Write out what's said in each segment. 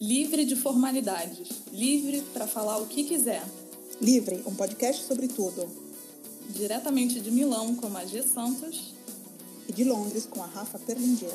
Livre de formalidades, livre para falar o que quiser. Livre, um podcast sobre tudo. Diretamente de Milão com a G Santos. E de Londres com a Rafa Perlingeiro.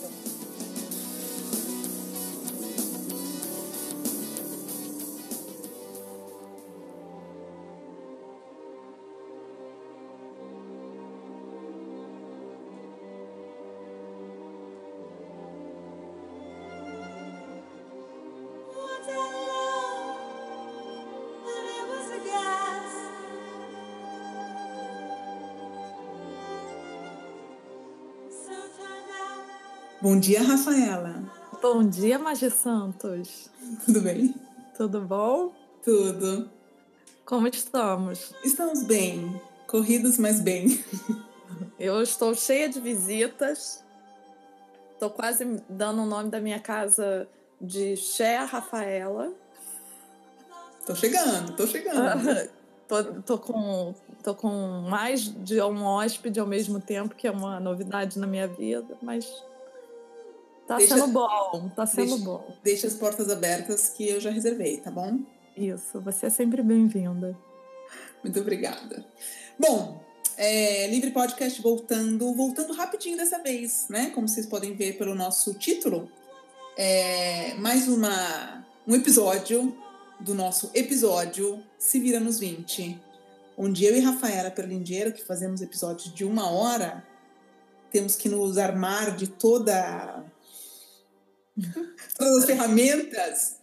Bom dia, Rafaela. Bom dia, Magia Santos. Tudo bem? Tudo bom? Tudo. Como estamos? Estamos bem. Corridos, mas bem. Eu estou cheia de visitas. Estou quase dando o nome da minha casa de Cher Rafaela. Tô chegando, tô chegando. tô, tô, com, tô com mais de um hóspede ao mesmo tempo, que é uma novidade na minha vida, mas Tá deixa, sendo bom, tá sendo deixa, bom. Deixa as portas abertas que eu já reservei, tá bom? Isso, você é sempre bem-vinda. Muito obrigada. Bom, é, Livre Podcast voltando, voltando rapidinho dessa vez, né? Como vocês podem ver pelo nosso título, é mais uma, um episódio do nosso episódio Se Vira nos 20, onde eu e Rafaela Perlingeiro, que fazemos episódios de uma hora, temos que nos armar de toda todas as ferramentas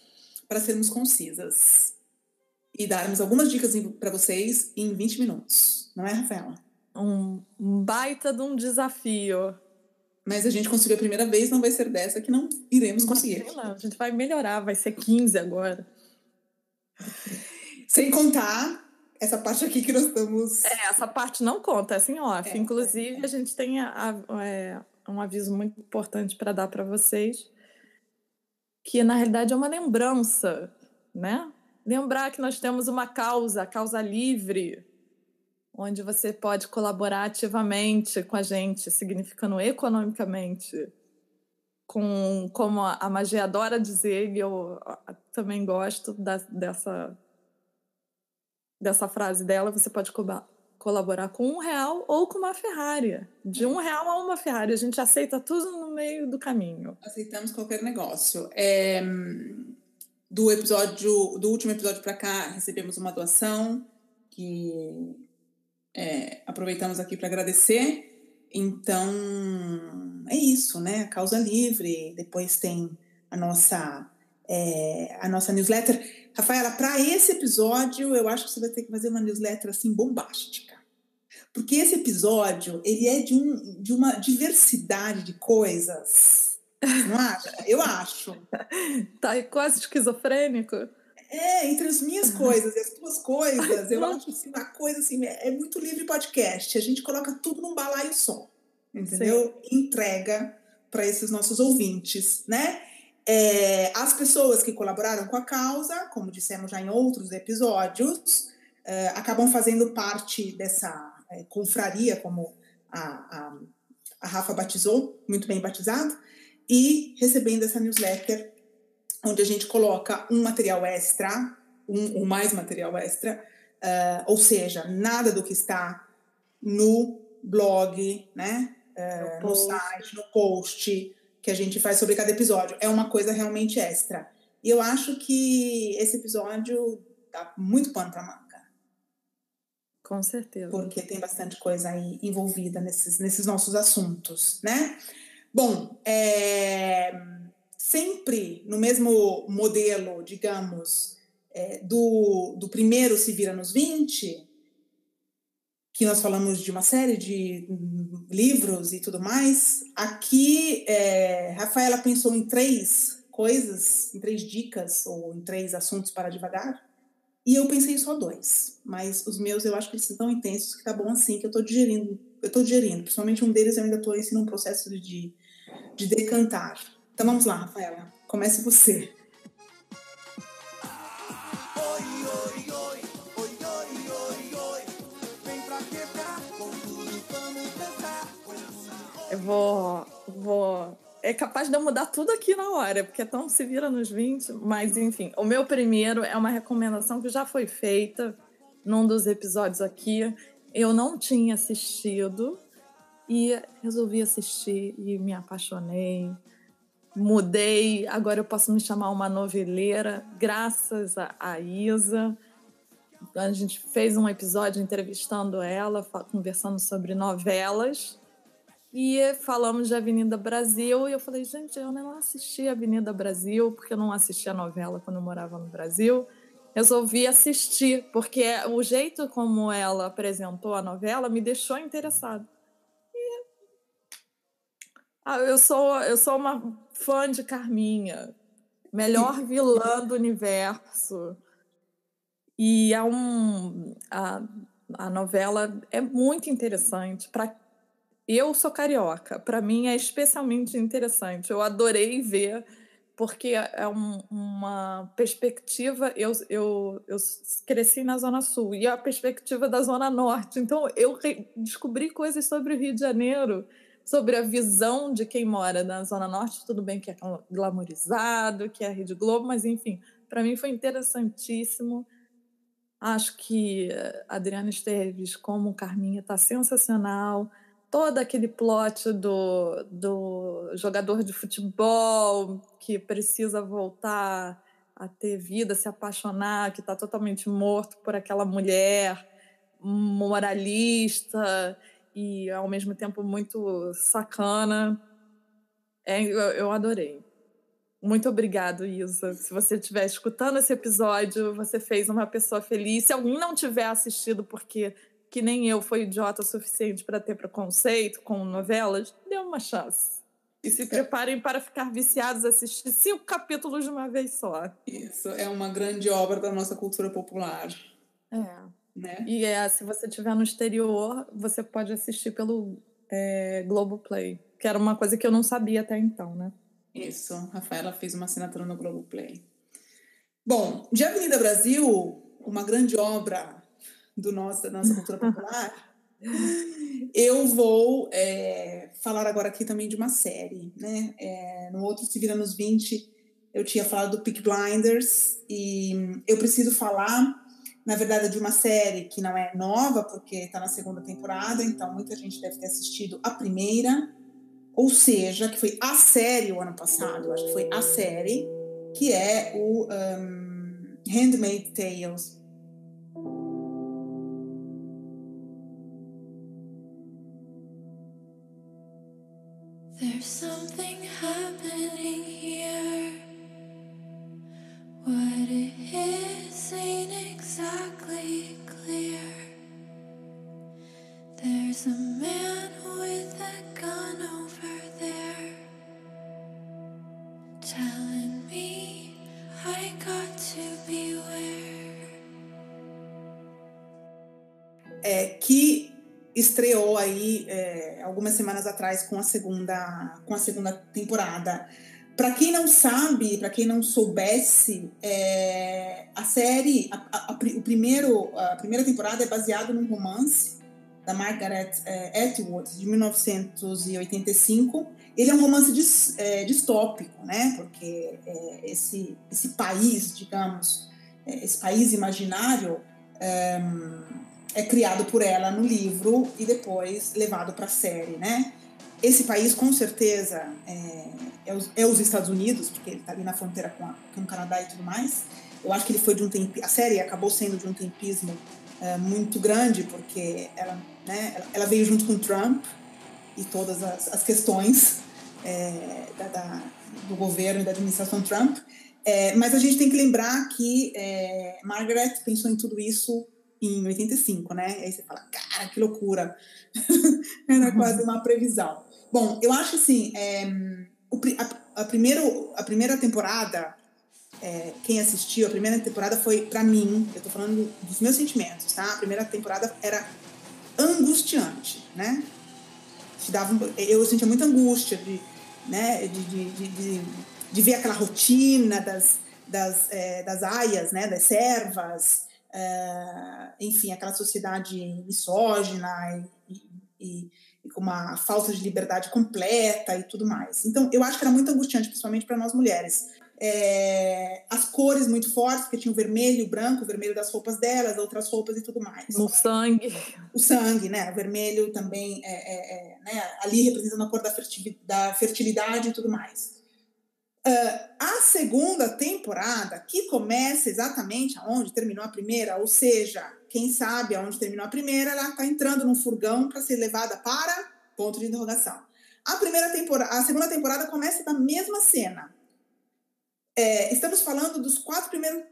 para sermos concisas e darmos algumas dicas para vocês em 20 minutos. Não é, Rafaela? Um baita de um desafio. Mas a gente conseguiu a primeira vez, não vai ser dessa que não iremos conseguir. Lá, a gente vai melhorar, vai ser 15 agora. Sem contar essa parte aqui que nós estamos. É, essa parte não conta, é assim off. É, Inclusive, a gente tem a, a, é, um aviso muito importante para dar para vocês que na realidade é uma lembrança, né? Lembrar que nós temos uma causa, causa livre, onde você pode colaborar ativamente com a gente, significando economicamente, com como a magia adora dizer, e eu também gosto da, dessa dessa frase dela, você pode colaborar com um real ou com uma Ferrari. De um real a uma Ferrari. A gente aceita tudo no meio do caminho. Aceitamos qualquer negócio. É, do episódio, do último episódio para cá, recebemos uma doação que é, aproveitamos aqui para agradecer. Então, é isso, né? A causa livre. Depois tem a nossa é, a nossa newsletter. Rafaela, para esse episódio, eu acho que você vai ter que fazer uma newsletter assim bombástica. Porque esse episódio, ele é de, um, de uma diversidade de coisas. Não acha? Eu acho. Tá quase esquizofrênico. É, entre as minhas coisas e as tuas coisas, eu acho assim, uma coisa assim, é, muito livre podcast. A gente coloca tudo num balaio só. Entendeu? Sim. Entrega para esses nossos ouvintes, né? É, as pessoas que colaboraram com a causa, como dissemos já em outros episódios, é, acabam fazendo parte dessa é, confraria, como a, a, a, Rafa batizou, muito bem batizado, e recebendo essa newsletter, onde a gente coloca um material extra, um ou mais material extra, uh, ou seja, nada do que está no blog, né, uh, no, no site, no post, que a gente faz sobre cada episódio. É uma coisa realmente extra. E eu acho que esse episódio dá muito pano para manga. Com certeza. Porque tem bastante coisa aí envolvida nesses, nesses nossos assuntos, né? Bom, é, sempre no mesmo modelo, digamos, é, do, do primeiro Se Vira nos 20, que nós falamos de uma série de livros e tudo mais. Aqui, é, Rafaela pensou em três coisas, em três dicas ou em três assuntos para devagar. E eu pensei só dois, mas os meus eu acho que eles são tão intensos que tá bom assim, que eu tô digerindo, eu tô digerindo. Principalmente um deles eu ainda tô em um processo de, de decantar. Então vamos lá, Rafaela, comece você. vou, vou é capaz de eu mudar tudo aqui na hora, porque tão se vira nos 20. Mas, enfim, o meu primeiro é uma recomendação que já foi feita num dos episódios aqui. Eu não tinha assistido e resolvi assistir e me apaixonei. Mudei, agora eu posso me chamar uma noveleira, graças a, a Isa. A gente fez um episódio entrevistando ela, conversando sobre novelas. E falamos de Avenida Brasil, e eu falei, gente, eu não assisti Avenida Brasil, porque eu não assistia a novela quando eu morava no Brasil. Resolvi assistir, porque o jeito como ela apresentou a novela me deixou interessado. E... Ah, eu, sou, eu sou uma fã de Carminha, melhor vilã do universo. E é um, a, a novela é muito interessante para eu sou carioca, para mim é especialmente interessante. Eu adorei ver, porque é um, uma perspectiva. Eu, eu, eu cresci na Zona Sul e a perspectiva da Zona Norte. Então eu descobri coisas sobre o Rio de Janeiro, sobre a visão de quem mora na Zona Norte. Tudo bem que é glamorizado, que é a Rede Globo, mas enfim, para mim foi interessantíssimo. Acho que Adriana Esteves, como Carminha, está sensacional todo aquele plot do, do jogador de futebol que precisa voltar a ter vida, se apaixonar, que está totalmente morto por aquela mulher moralista e ao mesmo tempo muito sacana. É, eu, adorei. Muito obrigado, Isa. Se você estiver escutando esse episódio, você fez uma pessoa feliz. Se alguém não tiver assistido porque que nem eu foi idiota o suficiente para ter preconceito com novelas, dê uma chance. E se preparem para ficar viciados a assistir cinco capítulos de uma vez só. Isso, é uma grande obra da nossa cultura popular. É. Né? E é, se você estiver no exterior, você pode assistir pelo é, Globoplay, que era uma coisa que eu não sabia até então, né? Isso, a Rafaela fez uma assinatura no Globoplay. Bom, de Avenida Brasil, uma grande obra do nosso, da nossa cultura popular, eu vou é, falar agora aqui também de uma série. Né? É, no outro Se Vira nos 20, eu tinha falado do Peak Blinders, e eu preciso falar, na verdade, de uma série que não é nova, porque está na segunda temporada, então muita gente deve ter assistido a primeira, ou seja, que foi a série o ano passado, acho que foi a série, que é o um, Handmaid's Tales. There's some estreou aí é, algumas semanas atrás com a segunda, com a segunda temporada. Para quem não sabe, para quem não soubesse, é, a série, a, a, a, o primeiro, a primeira temporada é baseada num romance da Margaret é, Atwood, de 1985. Ele é um romance dis, é, distópico, né? Porque é, esse, esse país, digamos, é, esse país imaginário é criado por ela no livro e depois levado para a série, né? Esse país, com certeza, é, é, os, é os Estados Unidos, porque ele está ali na fronteira com, a, com o Canadá e tudo mais. Eu acho que ele foi de um tempo, a série acabou sendo de um tempismo é, muito grande, porque ela, né, ela, ela, veio junto com Trump e todas as, as questões é, da, da, do governo e da administração Trump. É, mas a gente tem que lembrar que é, Margaret pensou em tudo isso em 85, né? E aí você fala, cara, que loucura. Era quase uma previsão. Bom, eu acho assim, é, a, a, primeiro, a primeira temporada, é, quem assistiu, a primeira temporada foi, para mim, eu tô falando dos meus sentimentos, tá? A primeira temporada era angustiante, né? Te dava, eu sentia muita angústia de, né, de, de, de, de ver aquela rotina das, das, é, das aias, né, das servas, é, enfim, aquela sociedade misógina e, e, e com uma falta de liberdade completa e tudo mais. Então, eu acho que era muito angustiante, principalmente para nós mulheres. É, as cores muito fortes, porque tinha o vermelho, o branco, o vermelho das roupas delas, outras roupas e tudo mais. O sangue. O sangue, né? O vermelho também, é, é, é né? ali representando a cor da fertilidade, da fertilidade e tudo mais. Uh, a segunda temporada, que começa exatamente aonde terminou a primeira, ou seja, quem sabe aonde terminou a primeira, ela está entrando num furgão para ser levada para ponto de interrogação. A primeira temporada, a segunda temporada começa da mesma cena. É, estamos falando dos quatro primeiros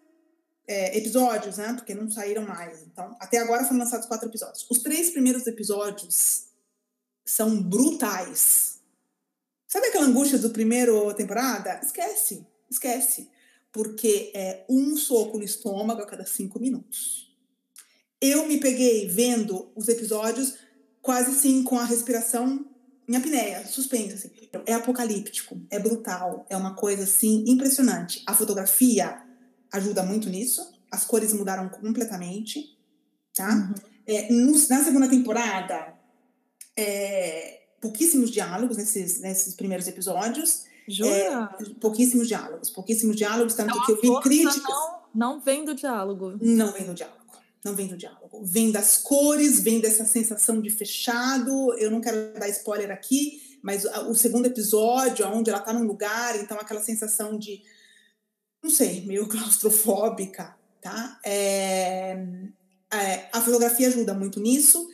é, episódios, né? Porque não saíram mais. Então, até agora foram lançados quatro episódios. Os três primeiros episódios são brutais Sabe aquela angústia do primeiro temporada? Esquece, esquece. Porque é um soco no estômago a cada cinco minutos. Eu me peguei vendo os episódios quase assim com a respiração em apneia, suspensa. Assim. É apocalíptico, é brutal, é uma coisa assim impressionante. A fotografia ajuda muito nisso, as cores mudaram completamente. Tá? Uhum. É, no, na segunda temporada, é, pouquíssimos diálogos nesses, nesses primeiros episódios. Jura? É, pouquíssimos diálogos, pouquíssimos diálogos, tanto então, que eu vi críticas. Não, não vem do diálogo. Não vem do diálogo. Não vem do diálogo. Vem das cores, vem dessa sensação de fechado. Eu não quero dar spoiler aqui, mas o segundo episódio, onde ela está num lugar, então aquela sensação de, não sei, meio claustrofóbica, tá? É, é, a fotografia ajuda muito nisso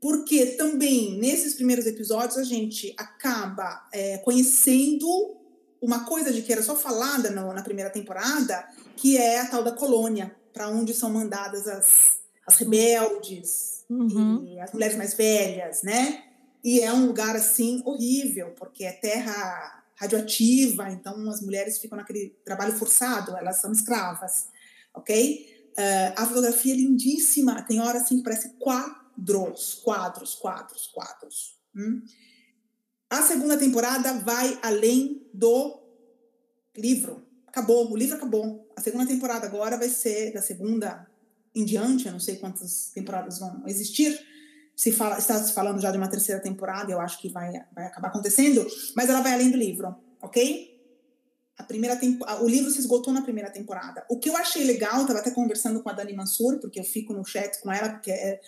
porque também nesses primeiros episódios a gente acaba é, conhecendo uma coisa de que era só falada no, na primeira temporada, que é a tal da colônia, para onde são mandadas as, as rebeldes uhum. e as mulheres mais velhas, né? E é um lugar assim horrível, porque é terra radioativa, então as mulheres ficam naquele trabalho forçado, elas são escravas, ok? Uh, a fotografia é lindíssima, tem hora assim que parece quatro quadros, quadros, quadros, quadros. Hum? A segunda temporada vai além do livro. Acabou, o livro acabou. A segunda temporada agora vai ser da segunda em diante, eu não sei quantas temporadas vão existir. Se fala, está se falando já de uma terceira temporada, eu acho que vai, vai acabar acontecendo, mas ela vai além do livro, ok? A primeira tempo, o livro se esgotou na primeira temporada. O que eu achei legal, estava até conversando com a Dani Mansur, porque eu fico no chat com ela, porque é,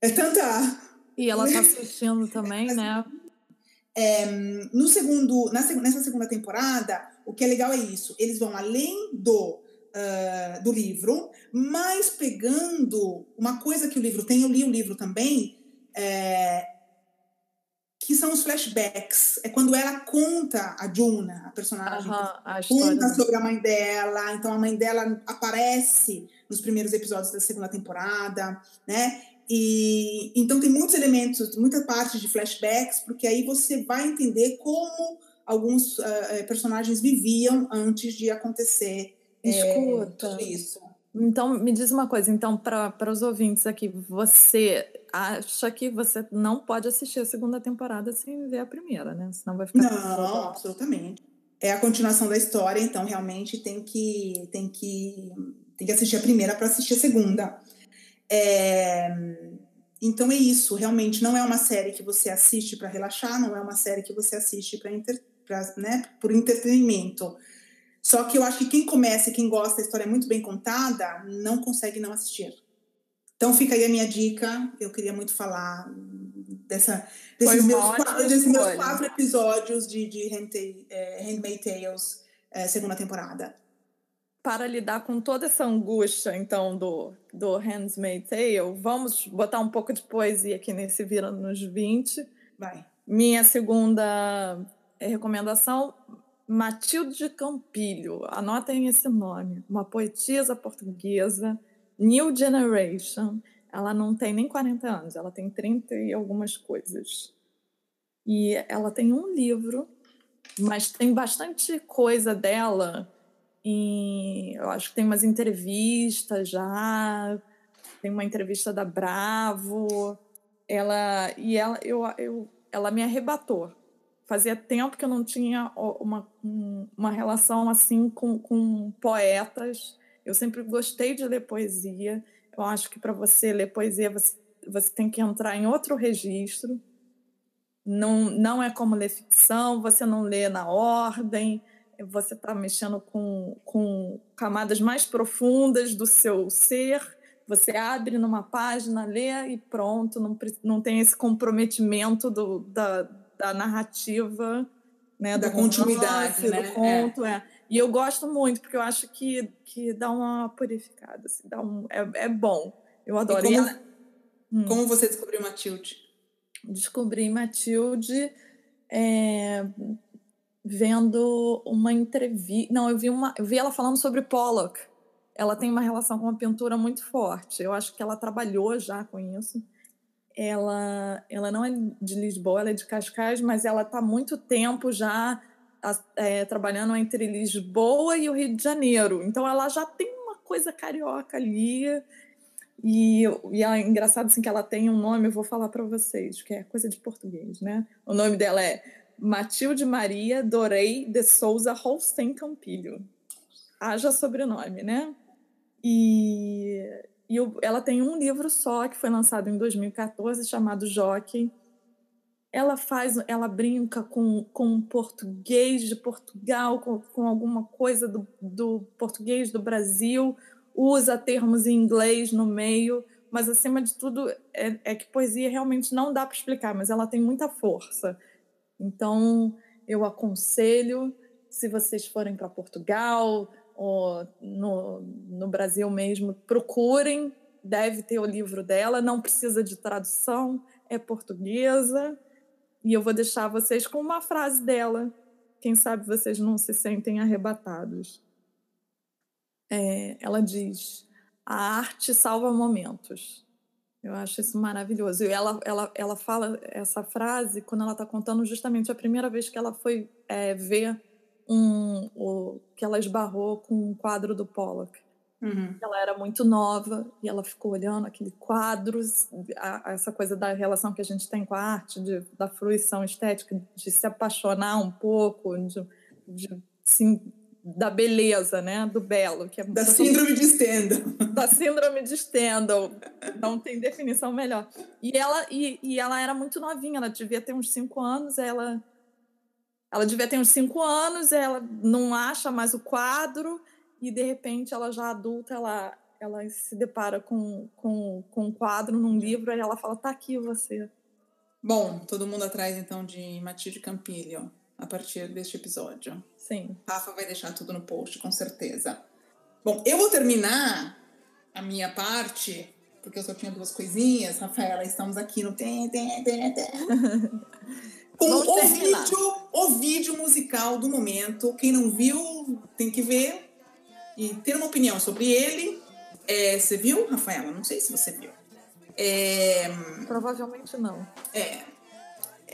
é tanta. E ela tá assistindo também, né? É, no segundo, na, nessa segunda temporada, o que é legal é isso. Eles vão além do, uh, do livro, mas pegando uma coisa que o livro tem, eu li o livro também, é, que são os flashbacks. É quando ela conta a Juna, a personagem, a conta sobre a mãe dela. Então a mãe dela aparece nos primeiros episódios da segunda temporada, né? E então tem muitos elementos, muita parte de flashbacks, porque aí você vai entender como alguns uh, personagens viviam antes de acontecer eh, Escuta. É, isso. Então, me diz uma coisa, então, para os ouvintes aqui, você acha que você não pode assistir a segunda temporada sem ver a primeira, né? Senão vai ficar. Não, absolutamente. É a continuação da história, então realmente tem que, tem que, tem que assistir a primeira para assistir a segunda. É, então é isso, realmente não é uma série que você assiste para relaxar, não é uma série que você assiste para né, por entretenimento. Só que eu acho que quem começa e quem gosta da história muito bem contada não consegue não assistir. Então fica aí a minha dica. Eu queria muito falar dessa, desses, meus quatro, desses meus quatro, episódios de, de é, Tales, é, segunda temporada para lidar com toda essa angústia, então, do, do Handmaid's Tale, vamos botar um pouco de poesia aqui nesse Vira nos 20. Vai. Minha segunda recomendação, Matilde Campilho. Anotem esse nome. Uma poetisa portuguesa, New Generation. Ela não tem nem 40 anos, ela tem 30 e algumas coisas. E ela tem um livro, mas tem bastante coisa dela em, eu acho que tem umas entrevistas já, tem uma entrevista da Bravo, ela e ela eu, eu ela me arrebatou. Fazia tempo que eu não tinha uma, uma relação assim com, com poetas. Eu sempre gostei de ler poesia. Eu acho que para você ler poesia você, você tem que entrar em outro registro. não, não é como ler ficção, você não lê na ordem, você está mexendo com, com camadas mais profundas do seu ser. Você abre numa página, lê e pronto, não, não tem esse comprometimento do, da, da narrativa, né, da continuidade, né? do conto. É. é. E eu gosto muito, porque eu acho que, que dá uma purificada, assim, dá um, é, é bom. Eu adoro. Como, hum. como você descobriu Matilde? Descobri Matilde é, vendo uma entrevista. Não, eu vi, uma, eu vi ela falando sobre Pollock. Ela tem uma relação com a pintura muito forte. Eu acho que ela trabalhou já com isso. Ela, ela não é de Lisboa, ela é de Cascais, mas ela está muito tempo já é, trabalhando entre Lisboa e o Rio de Janeiro. Então ela já tem uma coisa carioca ali. E, e é engraçado assim, que ela tem um nome, eu vou falar para vocês, que é coisa de português, né? O nome dela é Matilde Maria Dorei de Souza Holstein Campilho. Haja sobrenome, né? E, e ela tem um livro só que foi lançado em 2014 chamado Jockey. Ela faz, ela brinca com, com português de Portugal, com, com alguma coisa do, do português do Brasil, usa termos em inglês no meio, mas acima de tudo é, é que poesia realmente não dá para explicar, mas ela tem muita força. Então, eu aconselho, se vocês forem para Portugal ou no, no Brasil mesmo, procurem, deve ter o livro dela, não precisa de tradução, é portuguesa. E eu vou deixar vocês com uma frase dela. Quem sabe vocês não se sentem arrebatados. É, ela diz: a arte salva momentos. Eu acho isso maravilhoso. E ela, ela, ela fala essa frase quando ela está contando justamente a primeira vez que ela foi é, ver um, o, que ela esbarrou com um quadro do Pollock. Uhum. Ela era muito nova e ela ficou olhando aquele quadro, a, a essa coisa da relação que a gente tem com a arte, de, da fruição estética, de se apaixonar um pouco, de, de se da beleza, né? Do belo. Que é da síndrome de Stendhal. Da síndrome de Stendhal. Não tem definição melhor. E ela, e, e ela era muito novinha, ela devia ter uns cinco anos, ela... Ela devia ter uns cinco anos, ela não acha mais o quadro, e de repente ela já adulta, ela, ela se depara com, com, com um quadro num livro, e ela fala, tá aqui você. Bom, todo mundo atrás então de Matilde Campilho, a partir deste episódio. Sim. Rafa vai deixar tudo no post, com certeza. Bom, eu vou terminar a minha parte, porque eu só tinha duas coisinhas. Rafaela, estamos aqui no. Com o vídeo, o vídeo musical do momento. Quem não viu, tem que ver e ter uma opinião sobre ele. É, você viu, Rafaela? Não sei se você viu. É, Provavelmente não. É.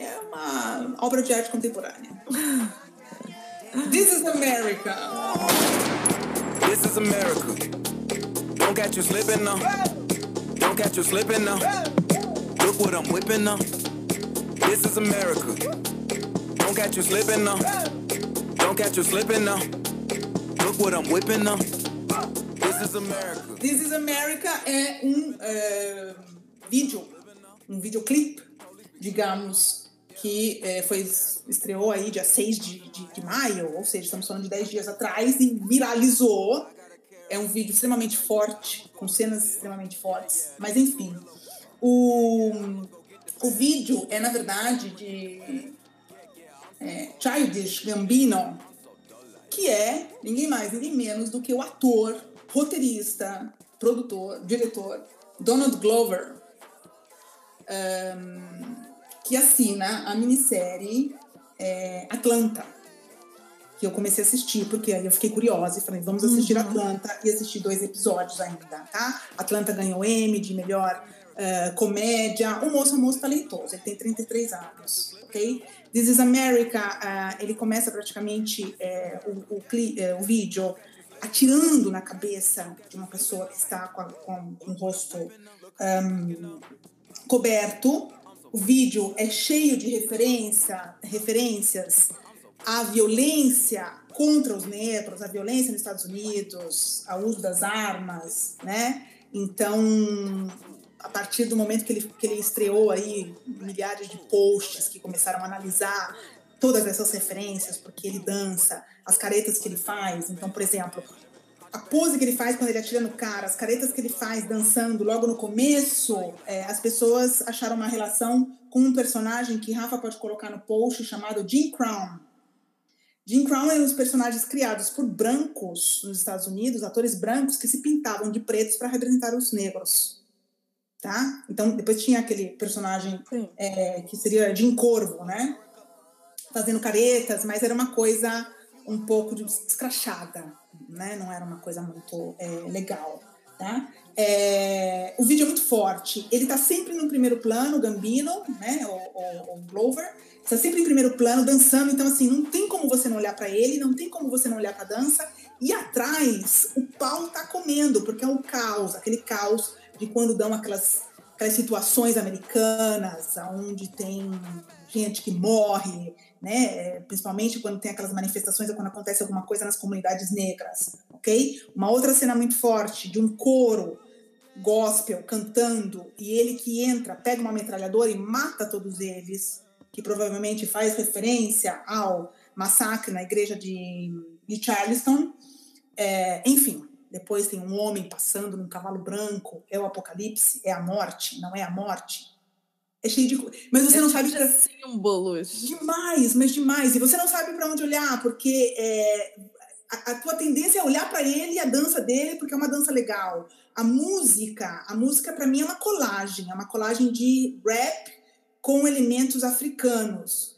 É uma obra de arte contemporânea. This is America. This is America. Don't catch you slipping now. Don't catch you slipping now. Look what I'm whipping now. This is America. Don't catch you slipping now. Don't catch you slipping now. Look what I'm whipping now. This is America. This is America é um uh, vídeo, um videoclipe, digamos, que é, foi, estreou aí dia 6 de, de, de, maio, ou seja, estamos falando de 10 dias atrás, e viralizou. É um vídeo extremamente forte, com cenas extremamente fortes, mas enfim. O, o vídeo é, na verdade, de é, Childish Gambino, que é ninguém mais, ninguém menos do que o ator, roteirista, produtor, diretor Donald Glover. Um, que assina a minissérie é, Atlanta. Que eu comecei a assistir, porque aí eu fiquei curiosa e falei, vamos assistir uhum. Atlanta e assisti dois episódios ainda, tá? Atlanta ganhou M de melhor uh, comédia. O moço é um moço talentoso, ele tem 33 anos, ok? This is America, uh, ele começa praticamente é, o, o, é, o, vídeo atirando na cabeça de uma pessoa que está com, a, com, com o rosto um, coberto o vídeo é cheio de referência, referências à violência contra os negros, à violência nos Estados Unidos, ao uso das armas, né? Então, a partir do momento que ele, que ele estreou aí milhares de posts que começaram a analisar todas essas referências, porque ele dança, as caretas que ele faz. Então, por exemplo, a pose que ele faz quando ele atira no cara, as caretas que ele faz dançando logo no começo, é, as pessoas acharam uma relação com um personagem que Rafa pode colocar no post chamado Jim Crown. Jim Crown é um dos personagens criados por brancos nos Estados Unidos, atores brancos que se pintavam de pretos para representar os negros. Tá? Então, depois tinha aquele personagem é, que seria Jim Corvo, né? Fazendo caretas, mas era uma coisa um pouco escrachada, né? Não era uma coisa muito é, legal, tá? É, o vídeo é muito forte. Ele está sempre no primeiro plano, o Gambino, né? O, o, o Glover está sempre em primeiro plano, dançando. Então, assim, não tem como você não olhar para ele, não tem como você não olhar para a dança. E atrás, o pau tá comendo, porque é um caos, aquele caos de quando dão aquelas, aquelas situações americanas, onde tem gente que morre, né? Principalmente quando tem aquelas manifestações ou quando acontece alguma coisa nas comunidades negras, ok? Uma outra cena muito forte de um coro gospel cantando e ele que entra, pega uma metralhadora e mata todos eles que provavelmente faz referência ao massacre na igreja de, de Charleston. É, enfim, depois tem um homem passando num cavalo branco, é o apocalipse, é a morte, não é a morte. É cheio de. Mas você é não sabe. De símbolos. Demais, mas demais. E você não sabe para onde olhar, porque é, a, a, tua tendência é olhar para ele e a dança dele, porque é uma dança legal. A música, a música para mim é uma colagem, é uma colagem de rap com elementos africanos.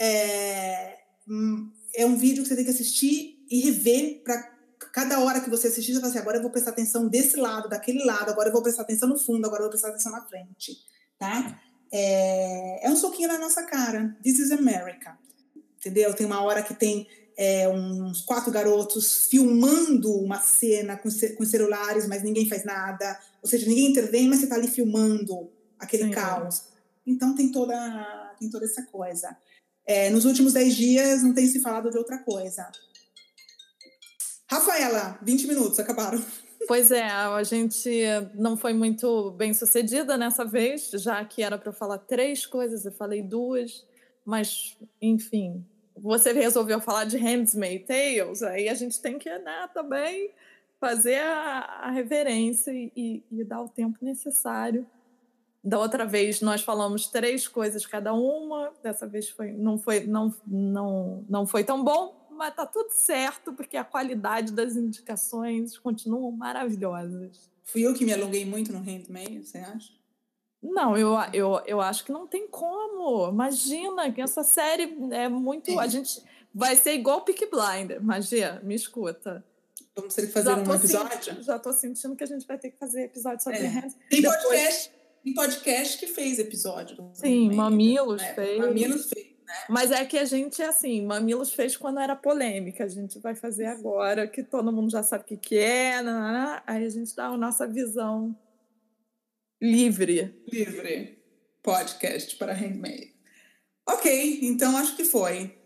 É, hum, é um vídeo que você tem que assistir e rever para cada hora que você assistir, você fala assim, agora eu vou prestar atenção desse lado, daquele lado, agora eu vou prestar atenção no fundo, agora eu vou prestar atenção na frente, tá? É, é um soquinho na nossa cara. This is America, entendeu? Tem uma hora que tem é, uns quatro garotos filmando uma cena com, com celulares, mas ninguém faz nada. Ou seja, ninguém intervém, mas você está ali filmando aquele Sim, caos. Então tem toda, tem toda essa coisa. É, nos últimos dez dias não tem se falado de outra coisa. Rafaela, 20 minutos, acabaram. Pois é, a gente não foi muito bem sucedida nessa vez, já que era para eu falar três coisas, eu falei duas, mas enfim, você resolveu falar de Handmaid's Tales, aí a gente tem que né, também fazer a, a reverência e, e, dar o tempo necessário da outra vez nós falamos três coisas cada uma. Dessa vez foi, não, foi, não, não, não foi tão bom, mas tá tudo certo, porque a qualidade das indicações continuam maravilhosas. Fui eu que me alonguei muito no Handmaid, você acha? Não, eu, eu, eu acho que não tem como. Imagina que essa série é muito. É. A gente vai ser igual Peak Blinder. Magia, me escuta. Vamos ter que fazer um episódio? Sentindo, já tô sentindo que a gente vai ter que fazer episódio sobre é. Hands. Tem Depois... podcast tem podcast que fez episódio. Sim, Mamilos né? fez. Mamilos fez. Né? Mas é que a gente, assim, Mamilos fez quando era polêmica. A gente vai fazer agora, que todo mundo já sabe o que, que é. Né? Aí a gente dá a nossa visão livre. Livre. Podcast para Handmade. Ok, então acho que foi.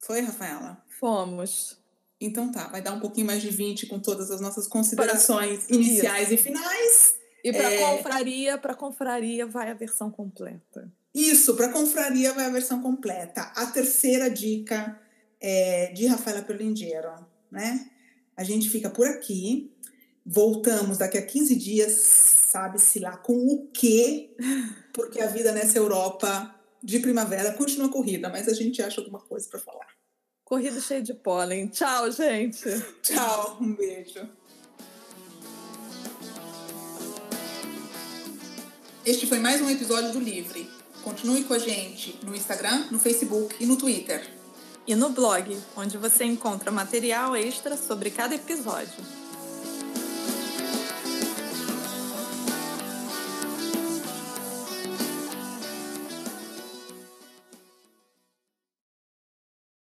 Foi, Rafaela? Fomos. Então tá, vai dar um pouquinho mais de 20 com todas as nossas considerações para... iniciais Isso. e finais. E para é... confraria, para confraria vai a versão completa. Isso, para confraria vai a versão completa. A terceira dica é de Rafaela Perlindiero, né? A gente fica por aqui. Voltamos daqui a 15 dias, sabe-se lá com o quê? Porque a vida nessa Europa de primavera continua corrida, mas a gente acha alguma coisa para falar. Corrida cheia de pólen. Tchau, gente. Tchau, um beijo. Este foi mais um episódio do Livre. Continue com a gente no Instagram, no Facebook e no Twitter. E no blog, onde você encontra material extra sobre cada episódio.